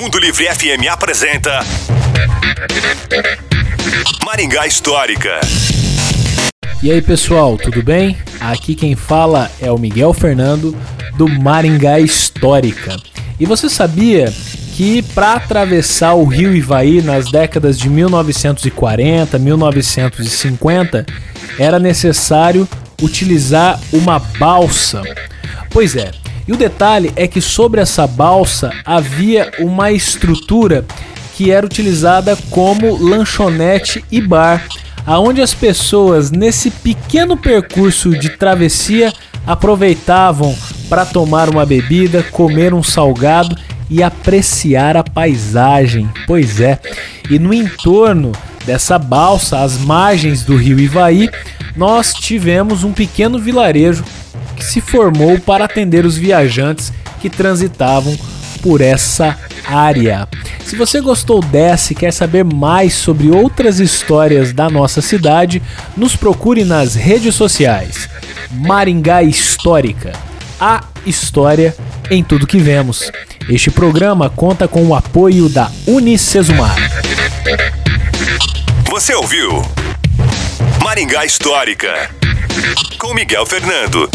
Mundo Livre FM apresenta Maringá Histórica. E aí pessoal, tudo bem? Aqui quem fala é o Miguel Fernando do Maringá Histórica. E você sabia que para atravessar o rio Ivaí nas décadas de 1940, 1950, era necessário utilizar uma balsa. Pois é, e o detalhe é que sobre essa balsa havia uma estrutura que era utilizada como lanchonete e bar, aonde as pessoas nesse pequeno percurso de travessia aproveitavam para tomar uma bebida, comer um salgado e apreciar a paisagem. Pois é, e no entorno dessa balsa, às margens do rio Ivaí, nós tivemos um pequeno vilarejo se formou para atender os viajantes que transitavam por essa área. Se você gostou dessa e quer saber mais sobre outras histórias da nossa cidade, nos procure nas redes sociais. Maringá Histórica. A história em tudo que vemos. Este programa conta com o apoio da Unicesumar. Você ouviu Maringá Histórica com Miguel Fernando.